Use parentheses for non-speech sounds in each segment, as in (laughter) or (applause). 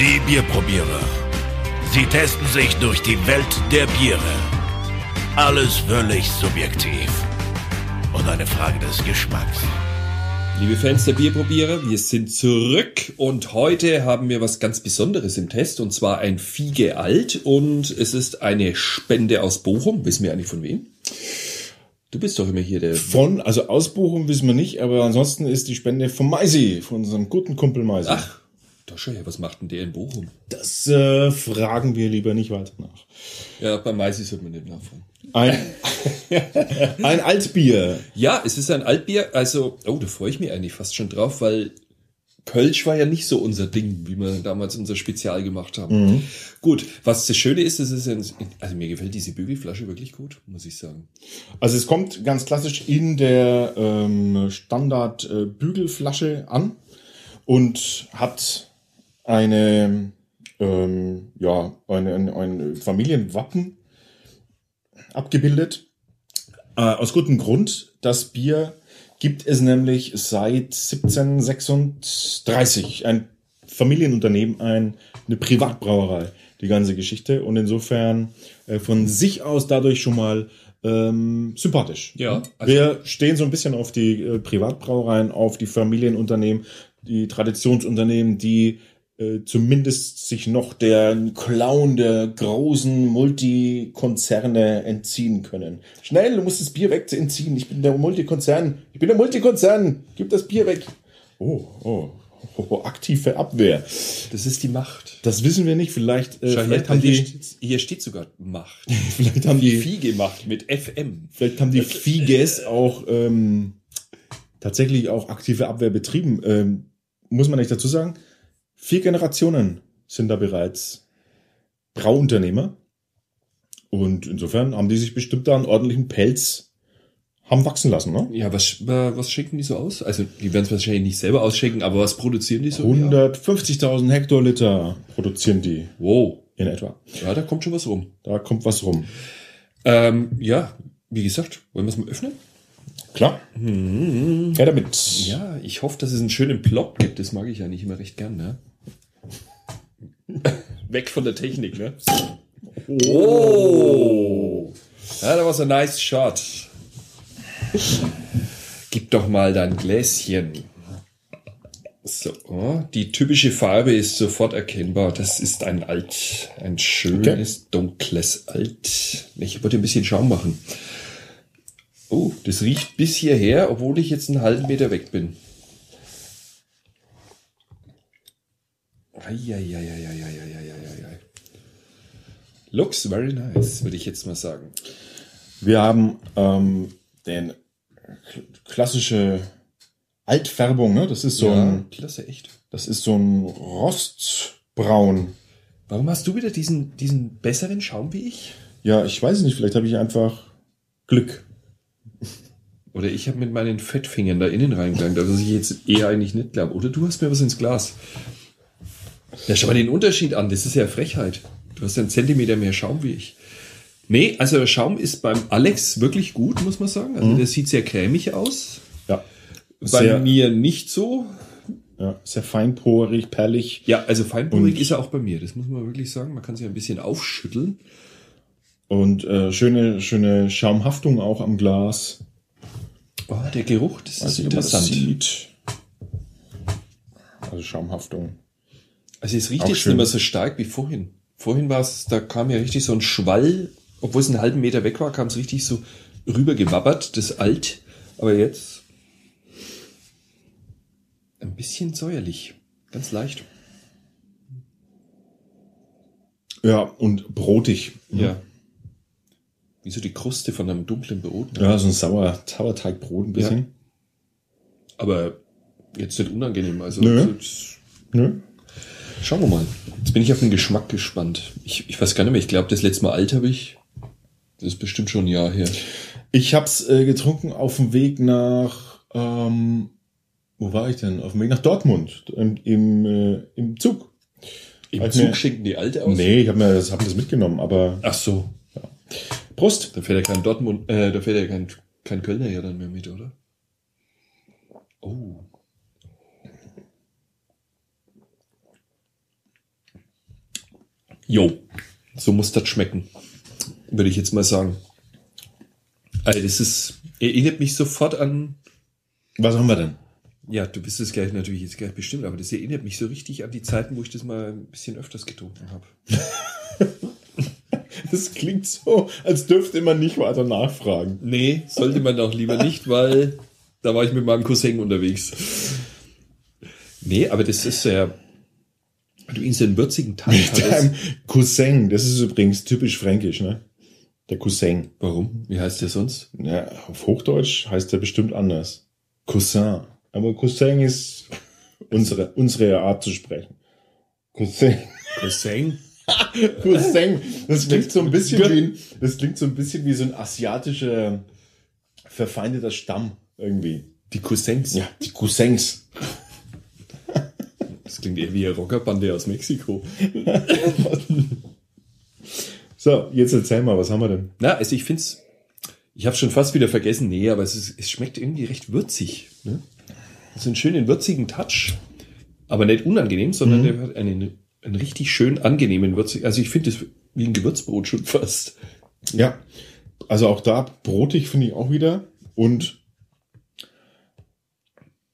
Die Bierprobierer. Sie testen sich durch die Welt der Biere. Alles völlig subjektiv. Und eine Frage des Geschmacks. Liebe Fans der Bierprobierer, wir sind zurück und heute haben wir was ganz Besonderes im Test und zwar ein Fiege Alt und es ist eine Spende aus Bochum. Wissen wir eigentlich von wem? Du bist doch immer hier der. Von, also aus Bochum wissen wir nicht, aber ansonsten ist die Spende vom Maisi, von unserem guten Kumpel Maisi. Ach, her, was macht denn der in Bochum? Das äh, fragen wir lieber nicht weiter nach. Ja, bei Maisi sollte man nicht nachfragen. Ein, (laughs) ein Altbier. Ja, es ist ein Altbier, also, oh, da freue ich mich eigentlich fast schon drauf, weil Kölsch war ja nicht so unser Ding, wie wir damals unser Spezial gemacht haben. Mhm. Gut, was das Schöne ist, es ist ein, also mir gefällt diese Bügelflasche wirklich gut, muss ich sagen. Also es kommt ganz klassisch in der ähm, Standard äh, an und hat eine ähm, ja eine, ein, ein Familienwappen abgebildet. Äh, aus gutem Grund. Das Bier gibt es nämlich seit 1736. Ein Familienunternehmen, ein, eine Privatbrauerei, die ganze Geschichte. Und insofern äh, von sich aus dadurch schon mal ähm, sympathisch. Ja, also- Wir stehen so ein bisschen auf die äh, Privatbrauereien, auf die Familienunternehmen, die Traditionsunternehmen, die äh, zumindest sich noch der Clown der großen Multikonzerne entziehen können. Schnell, du musst das Bier weg entziehen. Ich bin der Multikonzern. Ich bin der Multikonzern. Gib das Bier weg. Oh, oh, oh aktive Abwehr. Das ist die Macht. Das wissen wir nicht. Vielleicht, äh, vielleicht haben hier, die, steht, hier steht sogar Macht. (laughs) vielleicht haben die, Fiege Macht mit FM. vielleicht haben die Figes auch ähm, tatsächlich auch aktive Abwehr betrieben. Ähm, muss man nicht dazu sagen? Vier Generationen sind da bereits Brauunternehmer. Und insofern haben die sich bestimmt da einen ordentlichen Pelz haben wachsen lassen, ne? Ja, was, äh, was schenken die so aus? Also, die werden es wahrscheinlich nicht selber ausschenken, aber was produzieren die so? im Jahr? 150.000 Hektoliter produzieren die Wow. in etwa. Ja, da kommt schon was rum. Da kommt was rum. Ähm, ja, wie gesagt, wollen wir es mal öffnen? Klar. Ja, damit. Ja, ich hoffe, dass es einen schönen Plop gibt. Das mag ich eigentlich immer recht gern, ne? (laughs) Weg von der Technik, ne? Oh! Ja, that was a nice shot. Gib doch mal dein Gläschen. So, oh, die typische Farbe ist sofort erkennbar. Das ist ein Alt, ein schönes, dunkles Alt. Ich wollte ein bisschen Schaum machen. Oh, das riecht bis hierher, obwohl ich jetzt einen halben Meter weg bin. Eieieiei. Looks very nice, würde ich jetzt mal sagen. Wir haben ähm, den klassische Altfärbung, ne? Das ist so ein, klasse, echt. das ist so ein Rostbraun. Warum hast du wieder diesen, diesen besseren Schaum wie ich? Ja, ich weiß nicht, vielleicht habe ich einfach Glück. Oder ich habe mit meinen Fettfingern da innen reingegangen, was ich jetzt eher eigentlich nicht glaube. Oder du hast mir was ins Glas. Ja, schau mal den Unterschied an. Das ist ja Frechheit. Du hast einen Zentimeter mehr Schaum wie ich. Nee, also der Schaum ist beim Alex wirklich gut, muss man sagen. Also der sieht sehr cremig aus. Ja. Bei Sehr, mir nicht so. ja, sehr feinporig, perlig. Ja, also feinporig Und- ist er auch bei mir. Das muss man wirklich sagen. Man kann sich ein bisschen aufschütteln. Und äh, schöne, schöne Schaumhaftung auch am Glas. Oh, der Geruch, das Weiß ist ob man das interessant. sieht. Also Schaumhaftung. Also es riecht jetzt schön. nicht mehr so stark wie vorhin. Vorhin war es, da kam ja richtig so ein Schwall, obwohl es einen halben Meter weg war, kam es richtig so rübergewabbert, das Alt. Aber jetzt ein bisschen säuerlich. Ganz leicht. Ja, und brotig. Ja. Wie so die Kruste von einem dunklen Brot. ne? Ja, so ein sauer, Sauerteigbrot ein bisschen. Aber jetzt nicht unangenehm. Also Nö. Nö. Schauen wir mal. Jetzt bin ich auf den Geschmack gespannt. Ich, ich weiß gar nicht mehr. Ich glaube, das letzte Mal alt habe ich. Das ist bestimmt schon ein Jahr her. Ich hab's äh, getrunken auf dem Weg nach, ähm, wo war ich denn? Auf dem Weg nach Dortmund im, im, äh, im Zug. Im Halt Zug mir- schenken die alte aus. Nee, ich habe mir das, hab das mitgenommen, aber Ach so. Prost. Da fährt ja kein Dortmund, äh, da fährt ja kein, kein Kölner ja dann mehr mit, oder? Oh. Jo, so muss das schmecken. Würde ich jetzt mal sagen. Also das ist, erinnert mich sofort an, Was haben wir denn? ja, du bist es gleich natürlich jetzt gleich bestimmt, aber das erinnert mich so richtig an die Zeiten, wo ich das mal ein bisschen öfters getrunken habe. (laughs) Das klingt so, als dürfte man nicht weiter nachfragen. Nee, sollte man auch lieber nicht, weil da war ich mit meinem Cousin unterwegs. Nee, aber das ist ja, du ihn so einen würzigen Touch Mit deinem Cousin, das ist übrigens typisch fränkisch, ne? Der Cousin. Warum? Wie heißt der sonst? Ja, auf Hochdeutsch heißt der bestimmt anders. Cousin. Aber Cousin ist unsere, unsere Art zu sprechen. Cousin. Cousin? (laughs) Cousin. Das klingt so ein bisschen wie, ein- das klingt so ein bisschen wie so ein asiatischer verfeindeter Stamm irgendwie. Die Cousins? Ja, die Cousins. Das klingt eher wie eine Rockerbande aus Mexiko. (laughs) So, jetzt erzähl mal, was haben wir denn? Na, also ich find's, ich habe schon fast wieder vergessen, nee, aber es, ist, es schmeckt irgendwie recht würzig. Ne? So einen schönen würzigen Touch, aber nicht unangenehm, sondern der hat einen, einen richtig schön angenehmen würzig. Also ich finde das wie ein Gewürzbrot schon (laughs) fast. Ja, also auch da brotig finde ich auch wieder und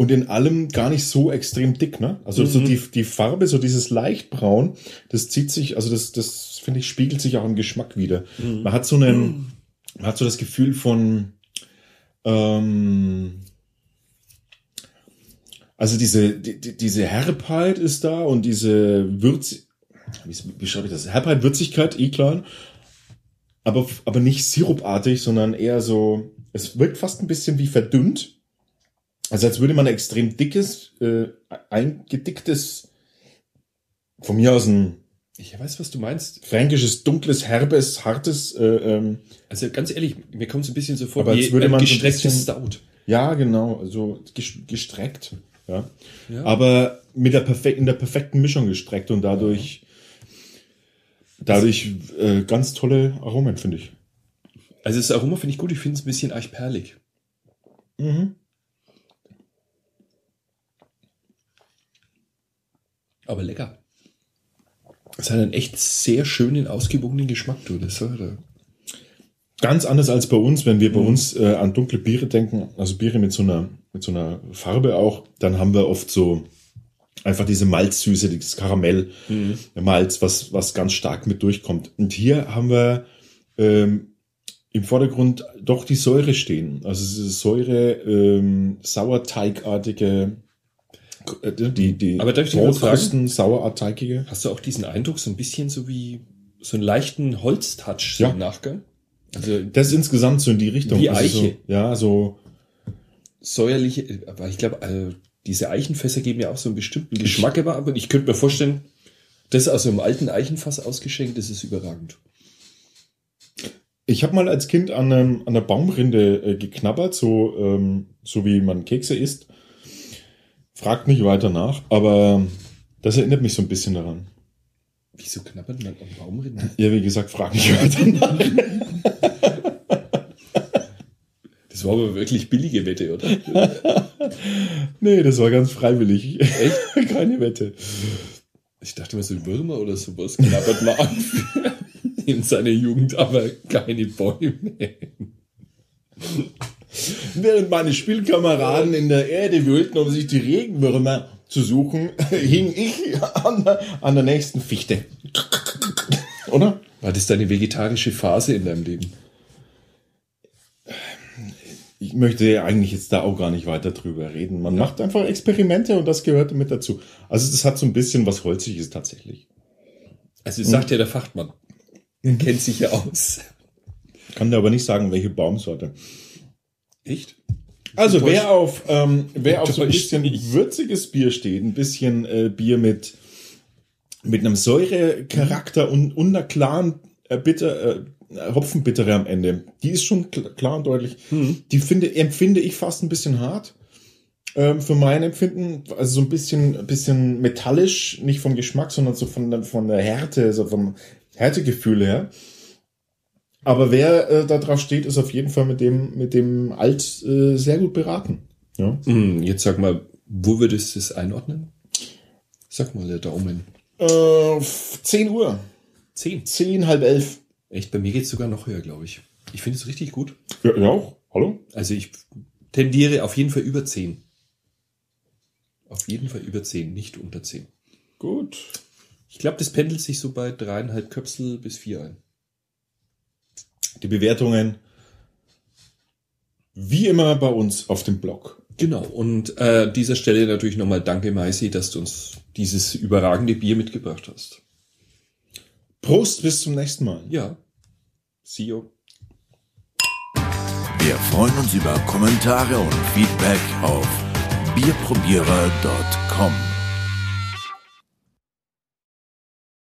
und in allem gar nicht so extrem dick, ne? Also so die, die Farbe, so dieses leicht braun, das zieht sich, also das, das finde ich, spiegelt sich auch im Geschmack wieder. Man hat so einen, man hat so das Gefühl von, ähm, also diese, die, die- diese Herbheit ist da und diese Würz, wie, wie schreibe ich das? Herbheit, Würzigkeit, eh klar aber, aber nicht sirupartig, sondern eher so, es wirkt fast ein bisschen wie verdünnt. Also als würde man ein extrem dickes, äh, eingedicktes, von mir aus ein Ich weiß, was du meinst. fränkisches, dunkles, herbes, hartes, äh, ähm, Also ganz ehrlich, mir kommt es ein bisschen so vor Aber wie als würde man so gestrecktes bisschen- Stout. ja genau, so ges- gestreckt, ja. Ja. Aber mit der perfek in der perfekten Mischung gestreckt und dadurch, dadurch äh, ganz tolle Aromen, finde ich. Also das Aroma finde ich gut, ich finde es ein bisschen eichperlig. Mhm. Aber lecker. Es hat einen echt sehr schönen, ausgewogenen Geschmack, du. Das hat. Ganz anders als bei uns, wenn wir bei uns äh, an dunkle Biere denken, also Biere mit so einer mit so einer Farbe auch, dann haben wir oft so einfach diese Malzsüße, dieses Karamell, der Malz, was was ganz stark mit durchkommt. Und hier haben wir ähm, im Vordergrund doch die Säure stehen, also diese Säure ähm, Sauerteigartige, äh, die die Aber darf ich? Brotkrusten, sauerteigige. Hast du auch diesen Eindruck, so ein bisschen so wie so einen leichten Holztouch so Ja. im Nachgang? Also Das ist insgesamt so in die Richtung. Wie Also Eiche. So, ja, so säuerliche, aber ich glaube, also diese Eichenfässer geben ja auch so einen bestimmten Geschmack immer ab. Und ich könnte mir vorstellen, das aus so einem alten Eichenfass ausgeschenkt, das ist überragend. Ich habe mal als Kind an, einem, an der Baumrinde äh, geknabbert, so, ähm, so wie man Kekse isst. Fragt nicht weiter nach, aber das erinnert mich so ein bisschen daran. Wieso knabbert man am Baumrinden? Ja, wie gesagt, frag nicht weiter nach. Das war aber wirklich billige Wette, oder? Nee, das war ganz freiwillig. Echt? (laughs) Keine Wette. Ich dachte mal, so Würmer oder sowas knabbert man an (laughs) in seiner Jugend, aber keine Bäume. Während meine Spielkameraden in der Erde wühlten, um sich die Regenwürmer zu suchen, (laughs) hing ich an der, an der nächsten Fichte. Oder? War das deine vegetarische Phase in deinem Leben? Ich möchte ja eigentlich jetzt da auch gar nicht weiter drüber reden. Man macht einfach Experimente und das gehört mit dazu. Also das hat so ein bisschen was Holziges tatsächlich. Also das sagt ja der Fachmann. Er kennt sich ja aus. Kann dir aber nicht sagen, welche Baumsorte. Echt? Also wer auf, ähm, wer auf so ein bisschen würziges Bier steht, ein bisschen äh, Bier mit, mit einem Säurecharakter und, und einer klaren äh, bitter, äh, Hopfenbittere am Ende, die ist schon kl klar und deutlich. Die finde, empfinde ich fast ein bisschen hart. Ähm, für mein Empfinden, also so ein bisschen, bisschen metallisch, nicht vom Geschmack, sondern so von, der- von der Härte, so vom Härtegefühl her. Aber wer äh, da drauf steht, ist auf jeden Fall mit dem, mit dem Alt äh, sehr gut beraten. Ja. Hm, jetzt sag mal, wo würdest du das einordnen? Sag mal, der Daumen. Äh, f- 10 Uhr. Zehn. Zehn, halb elf. Echt, bei mir geht's sogar noch höher, glaube ich. Ich finde es richtig gut. Ja, ja auch. Hallo? Also ich tendiere auf jeden Fall über 10. Auf jeden Fall über 10, nicht unter 10. Gut. Ich glaube, das pendelt sich so bei dreieinhalb Köpsel bis vier ein. Die Bewertungen wie immer bei uns auf dem Blog. Genau, und äh, dieser Stelle natürlich nochmal danke, Maisi, dass du uns dieses überragende Bier mitgebracht hast. Prost, bis zum nächsten Mal. Ja. See you. Wir freuen uns über Kommentare und Feedback auf bierprobierer.com.